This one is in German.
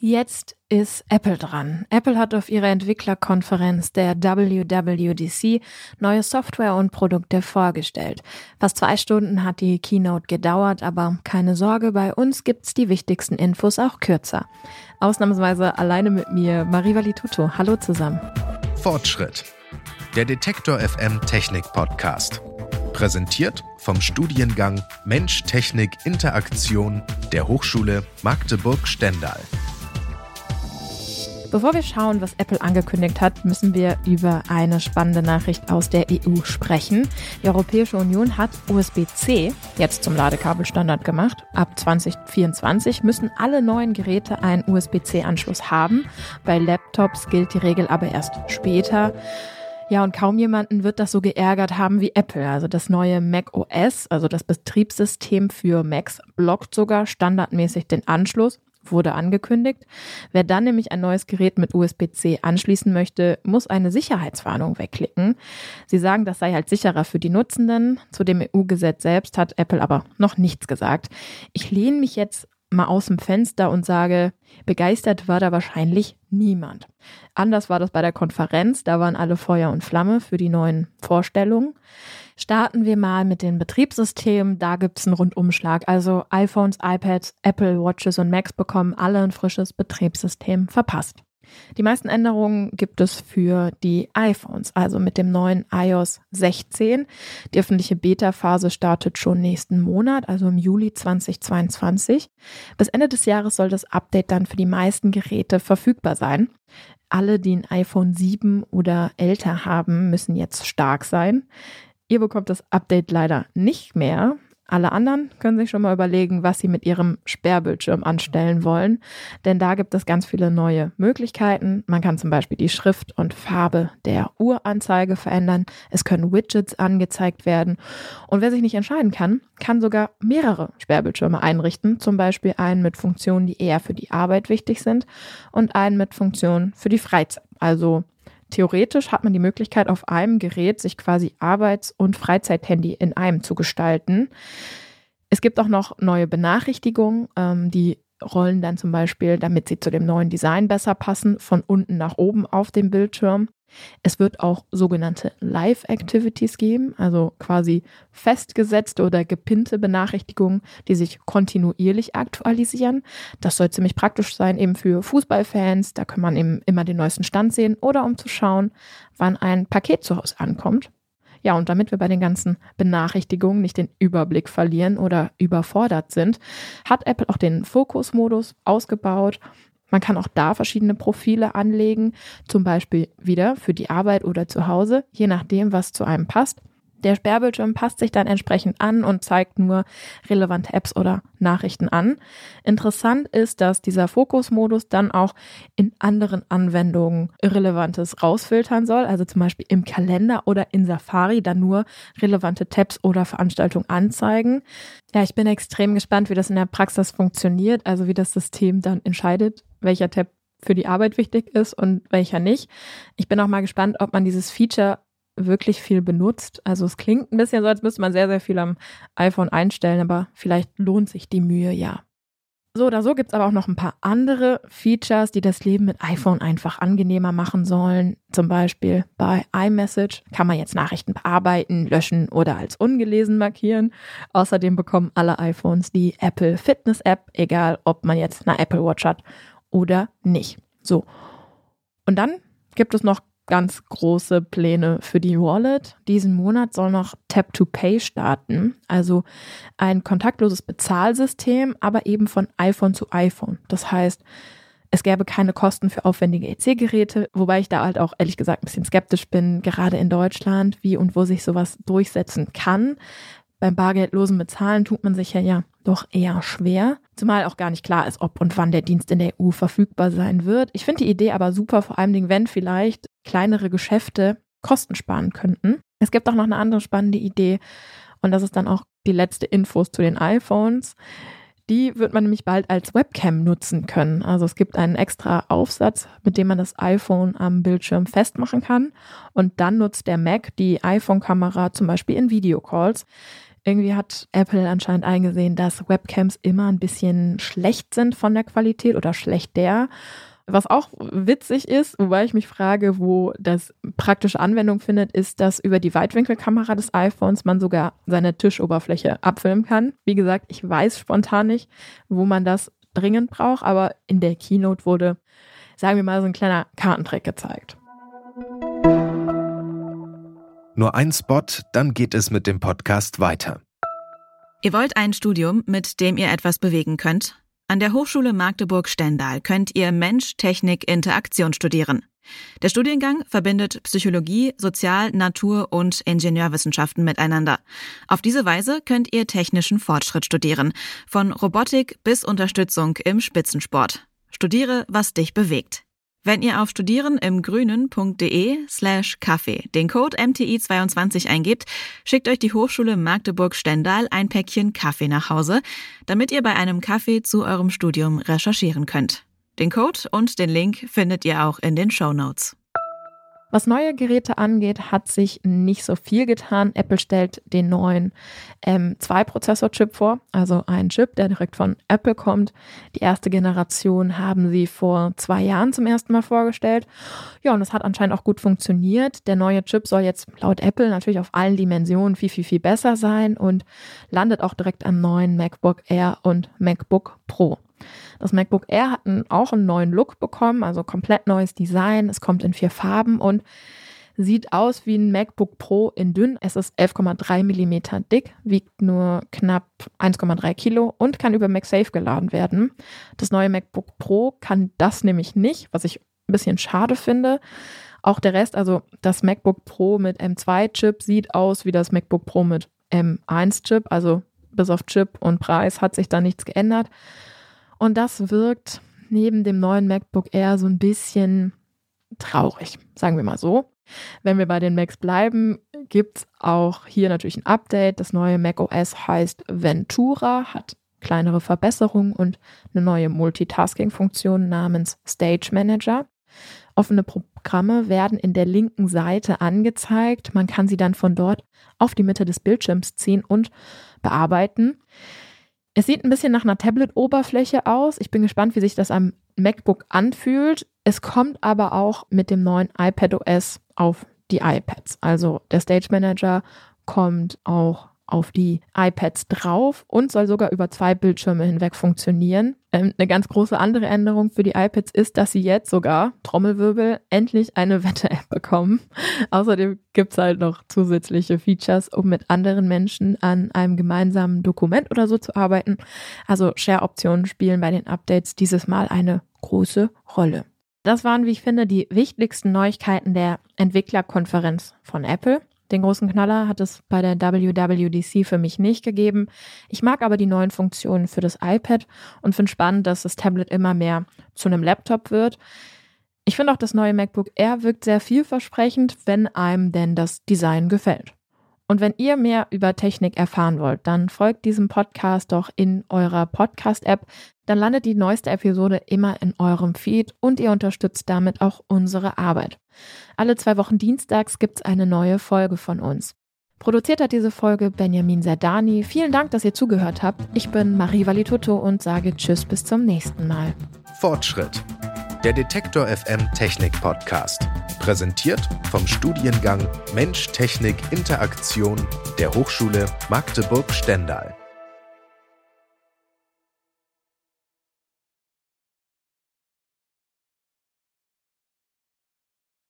Jetzt ist Apple dran. Apple hat auf ihrer Entwicklerkonferenz der WWDC neue Software und Produkte vorgestellt. Fast zwei Stunden hat die Keynote gedauert, aber keine Sorge, bei uns gibt's die wichtigsten Infos auch kürzer. Ausnahmsweise alleine mit mir, Marie Tuto. Hallo zusammen. Fortschritt. Der Detektor FM Technik Podcast. Präsentiert vom Studiengang Mensch, Technik, Interaktion der Hochschule Magdeburg-Stendal. Bevor wir schauen, was Apple angekündigt hat, müssen wir über eine spannende Nachricht aus der EU sprechen. Die Europäische Union hat USB-C jetzt zum Ladekabelstandard gemacht. Ab 2024 müssen alle neuen Geräte einen USB-C-Anschluss haben. Bei Laptops gilt die Regel aber erst später. Ja, und kaum jemanden wird das so geärgert haben wie Apple. Also das neue Mac OS, also das Betriebssystem für Macs, blockt sogar standardmäßig den Anschluss wurde angekündigt. Wer dann nämlich ein neues Gerät mit USB-C anschließen möchte, muss eine Sicherheitswarnung wegklicken. Sie sagen, das sei halt sicherer für die Nutzenden. Zu dem EU-Gesetz selbst hat Apple aber noch nichts gesagt. Ich lehne mich jetzt mal aus dem Fenster und sage, begeistert war da wahrscheinlich niemand. Anders war das bei der Konferenz, da waren alle Feuer und Flamme für die neuen Vorstellungen. Starten wir mal mit den Betriebssystemen. Da gibt es einen Rundumschlag. Also iPhones, iPads, Apple Watches und Macs bekommen alle ein frisches Betriebssystem verpasst. Die meisten Änderungen gibt es für die iPhones, also mit dem neuen iOS 16. Die öffentliche Beta-Phase startet schon nächsten Monat, also im Juli 2022. Bis Ende des Jahres soll das Update dann für die meisten Geräte verfügbar sein. Alle, die ein iPhone 7 oder älter haben, müssen jetzt stark sein. Ihr bekommt das Update leider nicht mehr. Alle anderen können sich schon mal überlegen, was sie mit ihrem Sperrbildschirm anstellen wollen, denn da gibt es ganz viele neue Möglichkeiten. Man kann zum Beispiel die Schrift und Farbe der Uhranzeige verändern. Es können Widgets angezeigt werden. Und wer sich nicht entscheiden kann, kann sogar mehrere Sperrbildschirme einrichten, zum Beispiel einen mit Funktionen, die eher für die Arbeit wichtig sind und einen mit Funktionen für die Freizeit. Also Theoretisch hat man die Möglichkeit, auf einem Gerät sich quasi Arbeits- und Freizeithandy in einem zu gestalten. Es gibt auch noch neue Benachrichtigungen, ähm, die rollen dann zum Beispiel, damit sie zu dem neuen Design besser passen, von unten nach oben auf dem Bildschirm. Es wird auch sogenannte Live-Activities geben, also quasi festgesetzte oder gepinnte Benachrichtigungen, die sich kontinuierlich aktualisieren. Das soll ziemlich praktisch sein, eben für Fußballfans. Da kann man eben immer den neuesten Stand sehen oder um zu schauen, wann ein Paket zu Hause ankommt. Ja, und damit wir bei den ganzen Benachrichtigungen nicht den Überblick verlieren oder überfordert sind, hat Apple auch den Fokusmodus ausgebaut man kann auch da verschiedene Profile anlegen, zum Beispiel wieder für die Arbeit oder zu Hause, je nachdem, was zu einem passt. Der Sperrbildschirm passt sich dann entsprechend an und zeigt nur relevante Apps oder Nachrichten an. Interessant ist, dass dieser Fokusmodus dann auch in anderen Anwendungen Irrelevantes rausfiltern soll, also zum Beispiel im Kalender oder in Safari dann nur relevante Tabs oder Veranstaltungen anzeigen. Ja, ich bin extrem gespannt, wie das in der Praxis funktioniert, also wie das System dann entscheidet, welcher Tab für die Arbeit wichtig ist und welcher nicht. Ich bin auch mal gespannt, ob man dieses Feature wirklich viel benutzt. Also es klingt ein bisschen so, als müsste man sehr, sehr viel am iPhone einstellen, aber vielleicht lohnt sich die Mühe ja. So oder so gibt es aber auch noch ein paar andere Features, die das Leben mit iPhone einfach angenehmer machen sollen. Zum Beispiel bei iMessage kann man jetzt Nachrichten bearbeiten, löschen oder als ungelesen markieren. Außerdem bekommen alle iPhones die Apple Fitness App, egal ob man jetzt eine Apple Watch hat oder nicht. So. Und dann gibt es noch ganz große Pläne für die Wallet. Diesen Monat soll noch Tap to Pay starten, also ein kontaktloses Bezahlsystem, aber eben von iPhone zu iPhone. Das heißt, es gäbe keine Kosten für aufwendige EC-Geräte, wobei ich da halt auch ehrlich gesagt ein bisschen skeptisch bin, gerade in Deutschland, wie und wo sich sowas durchsetzen kann. Beim bargeldlosen Bezahlen tut man sich ja, ja doch eher schwer, zumal auch gar nicht klar ist, ob und wann der Dienst in der EU verfügbar sein wird. Ich finde die Idee aber super, vor allem wenn vielleicht kleinere Geschäfte Kosten sparen könnten. Es gibt auch noch eine andere spannende Idee und das ist dann auch die letzte Infos zu den iPhones. Die wird man nämlich bald als Webcam nutzen können. Also es gibt einen extra Aufsatz, mit dem man das iPhone am Bildschirm festmachen kann. Und dann nutzt der Mac die iPhone-Kamera zum Beispiel in Videocalls. Irgendwie hat Apple anscheinend eingesehen, dass Webcams immer ein bisschen schlecht sind von der Qualität oder schlechter. Was auch witzig ist, wobei ich mich frage, wo das praktische Anwendung findet, ist, dass über die Weitwinkelkamera des iPhones man sogar seine Tischoberfläche abfilmen kann. Wie gesagt, ich weiß spontan nicht, wo man das dringend braucht, aber in der Keynote wurde, sagen wir mal, so ein kleiner Kartentrick gezeigt. Nur ein Spot, dann geht es mit dem Podcast weiter. Ihr wollt ein Studium, mit dem ihr etwas bewegen könnt? An der Hochschule Magdeburg-Stendal könnt ihr Mensch, Technik, Interaktion studieren. Der Studiengang verbindet Psychologie, Sozial-, Natur- und Ingenieurwissenschaften miteinander. Auf diese Weise könnt ihr technischen Fortschritt studieren, von Robotik bis Unterstützung im Spitzensport. Studiere, was dich bewegt. Wenn ihr auf studierenimgrünen.de slash Kaffee den Code MTI22 eingebt, schickt euch die Hochschule Magdeburg-Stendal ein Päckchen Kaffee nach Hause, damit ihr bei einem Kaffee zu eurem Studium recherchieren könnt. Den Code und den Link findet ihr auch in den Show Notes. Was neue Geräte angeht, hat sich nicht so viel getan. Apple stellt den neuen M2-Prozessor-Chip vor, also einen Chip, der direkt von Apple kommt. Die erste Generation haben sie vor zwei Jahren zum ersten Mal vorgestellt. Ja, und es hat anscheinend auch gut funktioniert. Der neue Chip soll jetzt laut Apple natürlich auf allen Dimensionen viel, viel, viel besser sein und landet auch direkt am neuen MacBook Air und MacBook Pro. Das MacBook Air hat auch einen neuen Look bekommen, also komplett neues Design. Es kommt in vier Farben und sieht aus wie ein MacBook Pro in dünn. Es ist 11,3 mm dick, wiegt nur knapp 1,3 Kilo und kann über MagSafe geladen werden. Das neue MacBook Pro kann das nämlich nicht, was ich ein bisschen schade finde. Auch der Rest, also das MacBook Pro mit M2-Chip sieht aus wie das MacBook Pro mit M1-Chip, also bis auf Chip und Preis hat sich da nichts geändert. Und das wirkt neben dem neuen MacBook Air so ein bisschen traurig, sagen wir mal so. Wenn wir bei den Macs bleiben, gibt es auch hier natürlich ein Update. Das neue Mac OS heißt Ventura, hat kleinere Verbesserungen und eine neue Multitasking-Funktion namens Stage Manager. Offene Programme werden in der linken Seite angezeigt. Man kann sie dann von dort auf die Mitte des Bildschirms ziehen und bearbeiten. Es sieht ein bisschen nach einer Tablet-Oberfläche aus. Ich bin gespannt, wie sich das am MacBook anfühlt. Es kommt aber auch mit dem neuen iPad OS auf die iPads. Also der Stage Manager kommt auch auf die iPads drauf und soll sogar über zwei Bildschirme hinweg funktionieren. Ähm, eine ganz große andere Änderung für die iPads ist, dass sie jetzt sogar, Trommelwirbel, endlich eine Wette-App bekommen. Außerdem gibt es halt noch zusätzliche Features, um mit anderen Menschen an einem gemeinsamen Dokument oder so zu arbeiten. Also Share-Optionen spielen bei den Updates dieses Mal eine große Rolle. Das waren, wie ich finde, die wichtigsten Neuigkeiten der Entwicklerkonferenz von Apple. Den großen Knaller hat es bei der WWDC für mich nicht gegeben. Ich mag aber die neuen Funktionen für das iPad und finde spannend, dass das Tablet immer mehr zu einem Laptop wird. Ich finde auch das neue MacBook Air wirkt sehr vielversprechend, wenn einem denn das Design gefällt. Und wenn ihr mehr über Technik erfahren wollt, dann folgt diesem Podcast doch in eurer Podcast-App. Dann landet die neueste Episode immer in eurem Feed und ihr unterstützt damit auch unsere Arbeit. Alle zwei Wochen dienstags gibt's eine neue Folge von uns. Produziert hat diese Folge Benjamin Serdani. Vielen Dank, dass ihr zugehört habt. Ich bin Marie Valitutto und sage Tschüss bis zum nächsten Mal. Fortschritt. Der Detektor FM Technik Podcast. Präsentiert vom Studiengang Mensch, Technik, Interaktion der Hochschule Magdeburg-Stendal.